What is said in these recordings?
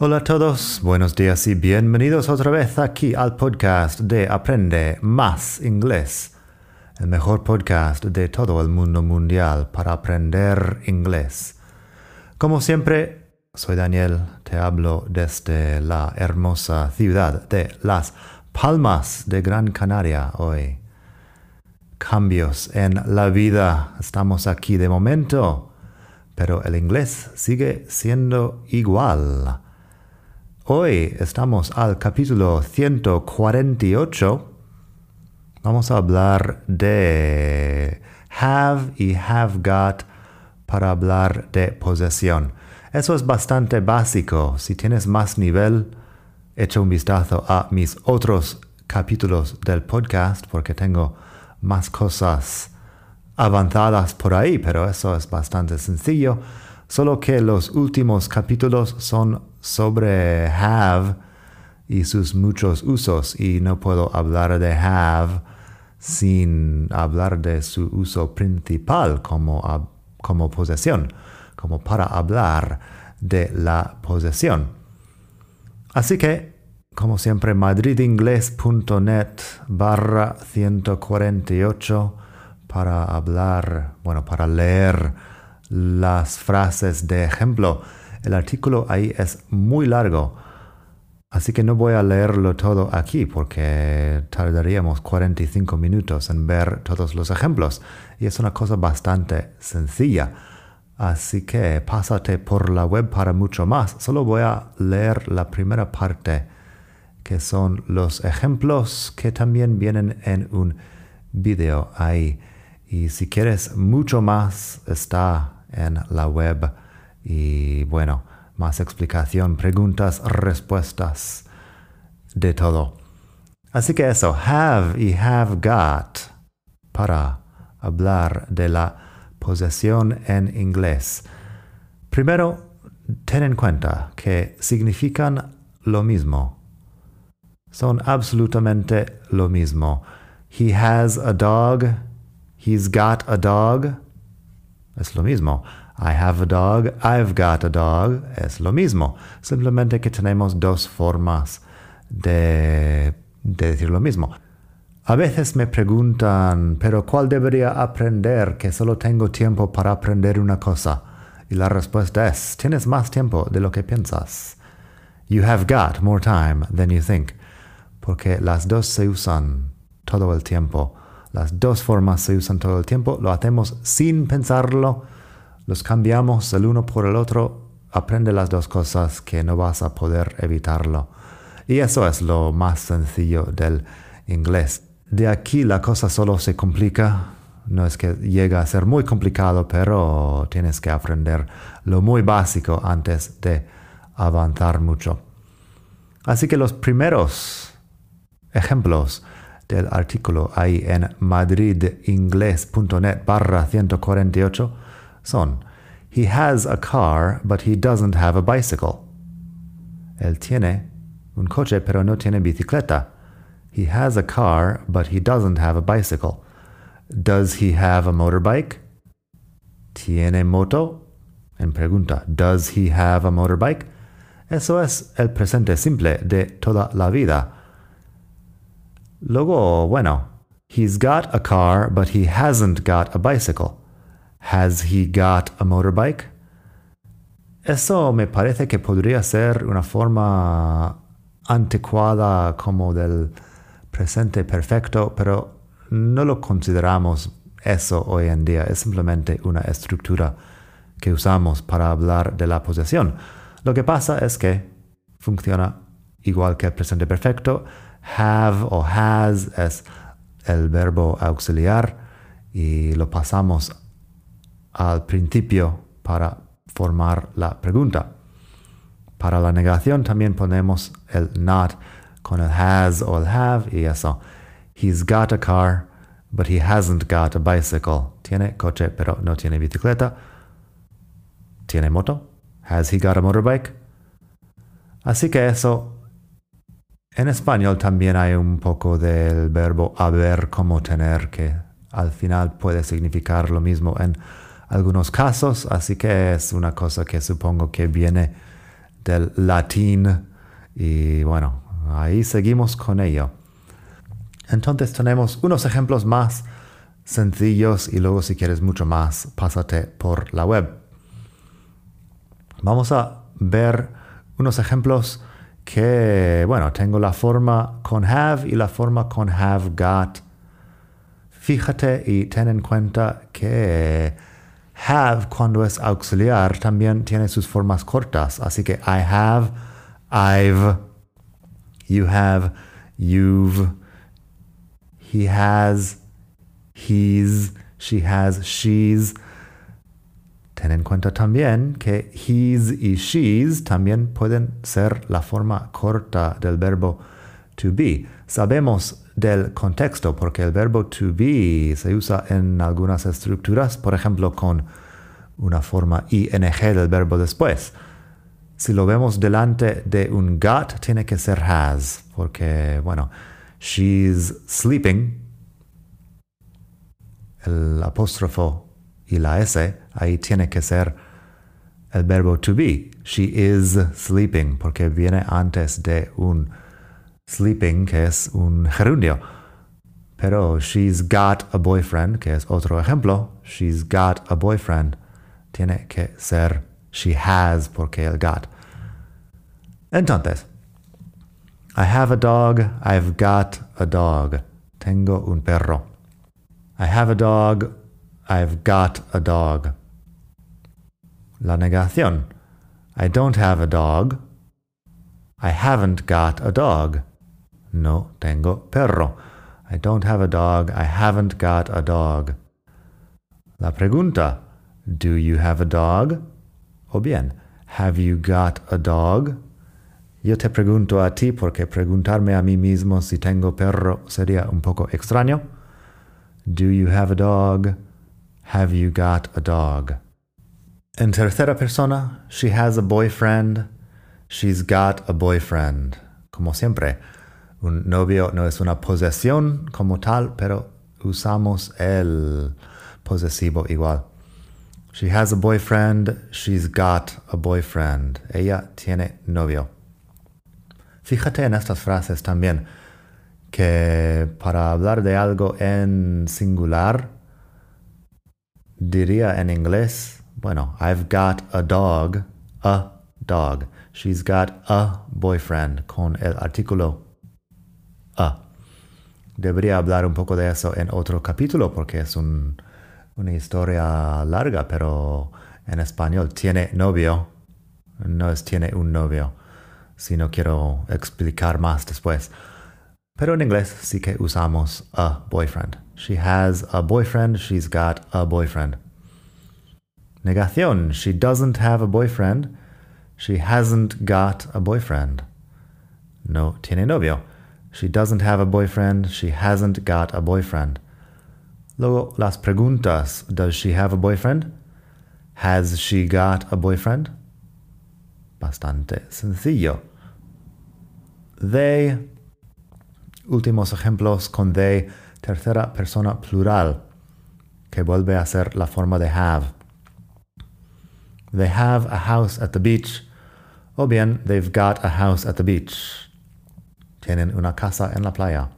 Hola a todos, buenos días y bienvenidos otra vez aquí al podcast de Aprende Más Inglés, el mejor podcast de todo el mundo mundial para aprender inglés. Como siempre, soy Daniel, te hablo desde la hermosa ciudad de Las Palmas de Gran Canaria hoy. Cambios en la vida, estamos aquí de momento, pero el inglés sigue siendo igual. Hoy estamos al capítulo 148. Vamos a hablar de have y have got para hablar de posesión. Eso es bastante básico. Si tienes más nivel, echa un vistazo a mis otros capítulos del podcast porque tengo más cosas avanzadas por ahí, pero eso es bastante sencillo. Solo que los últimos capítulos son sobre have y sus muchos usos y no puedo hablar de have sin hablar de su uso principal como, como posesión, como para hablar de la posesión. Así que, como siempre, madridingles.net barra 148 para hablar, bueno, para leer las frases de ejemplo. El artículo ahí es muy largo, así que no voy a leerlo todo aquí porque tardaríamos 45 minutos en ver todos los ejemplos y es una cosa bastante sencilla. Así que pásate por la web para mucho más. Solo voy a leer la primera parte, que son los ejemplos que también vienen en un video ahí. Y si quieres mucho más, está en la web y bueno, más explicación, preguntas, respuestas, de todo. Así que eso, have y have got para hablar de la posesión en inglés. Primero, ten en cuenta que significan lo mismo. Son absolutamente lo mismo. He has a dog. He's got a dog. Es lo mismo. I have a dog, I've got a dog. Es lo mismo. Simplemente que tenemos dos formas de, de decir lo mismo. A veces me preguntan, pero ¿cuál debería aprender que solo tengo tiempo para aprender una cosa? Y la respuesta es, tienes más tiempo de lo que piensas. You have got more time than you think. Porque las dos se usan todo el tiempo. Las dos formas se usan todo el tiempo, lo hacemos sin pensarlo, los cambiamos el uno por el otro, aprende las dos cosas que no vas a poder evitarlo. Y eso es lo más sencillo del inglés. De aquí la cosa solo se complica. No es que llega a ser muy complicado, pero tienes que aprender lo muy básico antes de avanzar mucho. Así que los primeros ejemplos del artículo ahí en madridingles.net barra 148 son He has a car, but he doesn't have a bicycle. Él tiene un coche, pero no tiene bicicleta. He has a car, but he doesn't have a bicycle. Does he have a motorbike? ¿Tiene moto? En pregunta, does he have a motorbike? Eso es el presente simple de toda la vida. Luego, bueno, he's got a car, but he hasn't got a bicycle. Has he got a motorbike? Eso me parece que podría ser una forma anticuada como del presente perfecto, pero no lo consideramos eso hoy en día. Es simplemente una estructura que usamos para hablar de la posesión. Lo que pasa es que funciona igual que el presente perfecto. Have o has es el verbo auxiliar y lo pasamos al principio para formar la pregunta. Para la negación también ponemos el not con el has o el have y eso. He's got a car, but he hasn't got a bicycle. Tiene coche, pero no tiene bicicleta. Tiene moto. Has he got a motorbike? Así que eso. En español también hay un poco del verbo haber como tener que al final puede significar lo mismo en algunos casos, así que es una cosa que supongo que viene del latín y bueno, ahí seguimos con ello. Entonces tenemos unos ejemplos más sencillos y luego si quieres mucho más, pásate por la web. Vamos a ver unos ejemplos que, bueno, tengo la forma con have y la forma con have got. Fíjate y ten en cuenta que have cuando es auxiliar también tiene sus formas cortas. Así que I have, I've, you have, you've, he has, he's, she has, she's. Ten en cuenta también que he's y she's también pueden ser la forma corta del verbo to be. Sabemos del contexto, porque el verbo to be se usa en algunas estructuras, por ejemplo, con una forma ing del verbo después. Si lo vemos delante de un got, tiene que ser has, porque, bueno, she's sleeping, el apóstrofo y la S, ahí tiene que ser el verbo to be. She is sleeping, porque viene antes de un sleeping, que es un gerundio. Pero she's got a boyfriend, que es otro ejemplo. She's got a boyfriend. Tiene que ser she has porque el got. Entonces, I have a dog, I've got a dog. Tengo un perro. I have a dog, I've got a dog. La negación. I don't have a dog. I haven't got a dog. No tengo perro. I don't have a dog. I haven't got a dog. La pregunta. Do you have a dog? O bien, have you got a dog? Yo te pregunto a ti porque preguntarme a mí mismo si tengo perro sería un poco extraño. Do you have a dog? Have you got a dog? En tercera persona, she has a boyfriend. She's got a boyfriend. Como siempre, un novio no es una posesión como tal, pero usamos el posesivo igual. She has a boyfriend, she's got a boyfriend. Ella tiene novio. Fíjate en estas frases también, que para hablar de algo en singular, diría en inglés, bueno, I've got a dog, a dog. She's got a boyfriend con el artículo Ah, debería hablar un poco de eso en otro capítulo porque es una historia larga, pero en español tiene novio, no es tiene un novio, si no quiero explicar más después. Pero en inglés sí que usamos a boyfriend. She has a boyfriend, she's got a boyfriend. Negación. She doesn't have a boyfriend, she hasn't got a boyfriend. No tiene novio. She doesn't have a boyfriend, she hasn't got a boyfriend. Luego, las preguntas. Does she have a boyfriend? Has she got a boyfriend? Bastante sencillo. They. Últimos ejemplos con they, tercera persona plural, que vuelve a ser la forma de have. They have a house at the beach. O bien, they've got a house at the beach. Tienen una casa en la playa.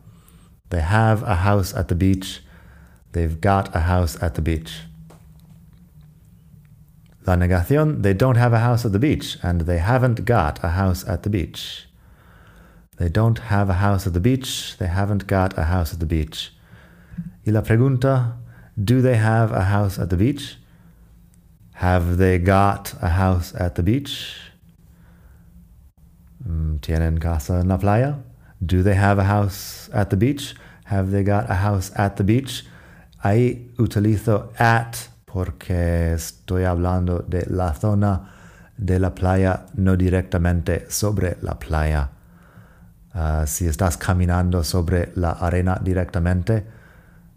They have a house at the beach. They've got a house at the beach. La negación, they don't have a house at the beach, and they haven't got a house at the beach. They don't have a house at the beach, they haven't got a house at the beach. Y la pregunta, do they have a house at the beach? Have they got a house at the beach? Mm, ¿Tienen casa en la playa? Do they have a house at the beach? Have they got a house at the beach? Ahí utilizo at porque estoy hablando de la zona de la playa, no directamente sobre la playa. Uh, si estás caminando sobre la arena directamente,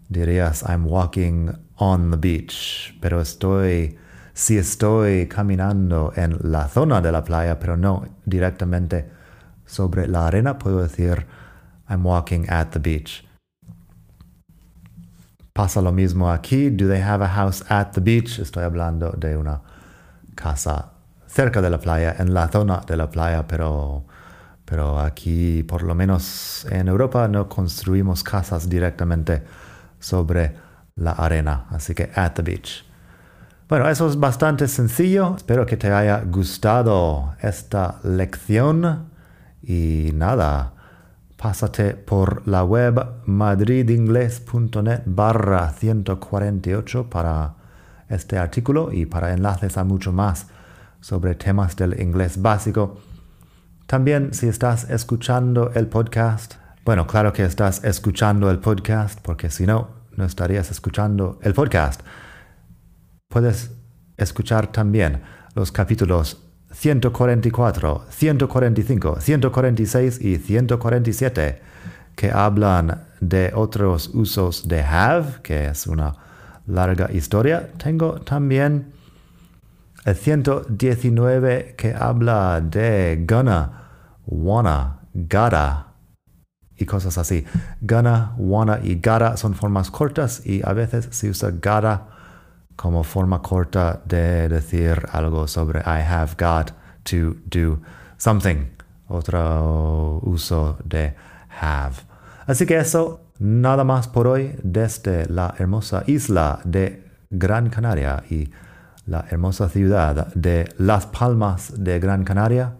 dirías I'm walking on the beach, pero estoy si estoy caminando en la zona de la playa, pero no directamente sobre la arena, puedo decir I'm walking at the beach. Pasa lo mismo aquí. Do they have a house at the beach? Estoy hablando de una casa cerca de la playa, en la zona de la playa, pero, pero aquí, por lo menos en Europa, no construimos casas directamente sobre la arena. Así que at the beach. Bueno, eso es bastante sencillo. Espero que te haya gustado esta lección. Y nada, pásate por la web madridingles.net barra 148 para este artículo y para enlaces a mucho más sobre temas del inglés básico. También si estás escuchando el podcast, bueno, claro que estás escuchando el podcast porque si no, no estarías escuchando el podcast. Puedes escuchar también los capítulos 144, 145, 146 y 147 que hablan de otros usos de have, que es una larga historia. Tengo también el 119 que habla de gonna, wanna, gotta y cosas así. Gonna, wanna y gotta son formas cortas y a veces se usa gotta como forma corta de decir algo sobre I have got to do something. Otro uso de have. Así que eso, nada más por hoy desde la hermosa isla de Gran Canaria y la hermosa ciudad de Las Palmas de Gran Canaria.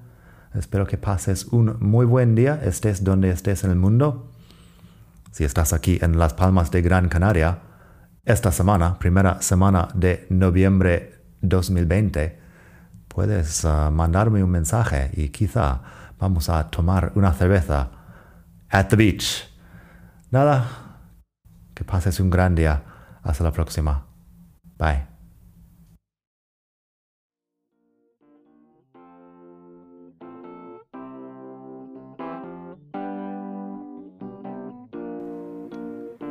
Espero que pases un muy buen día, estés donde estés en el mundo. Si estás aquí en Las Palmas de Gran Canaria, esta semana, primera semana de noviembre 2020, puedes uh, mandarme un mensaje y quizá vamos a tomar una cerveza at the beach. Nada, que pases un gran día. Hasta la próxima. Bye.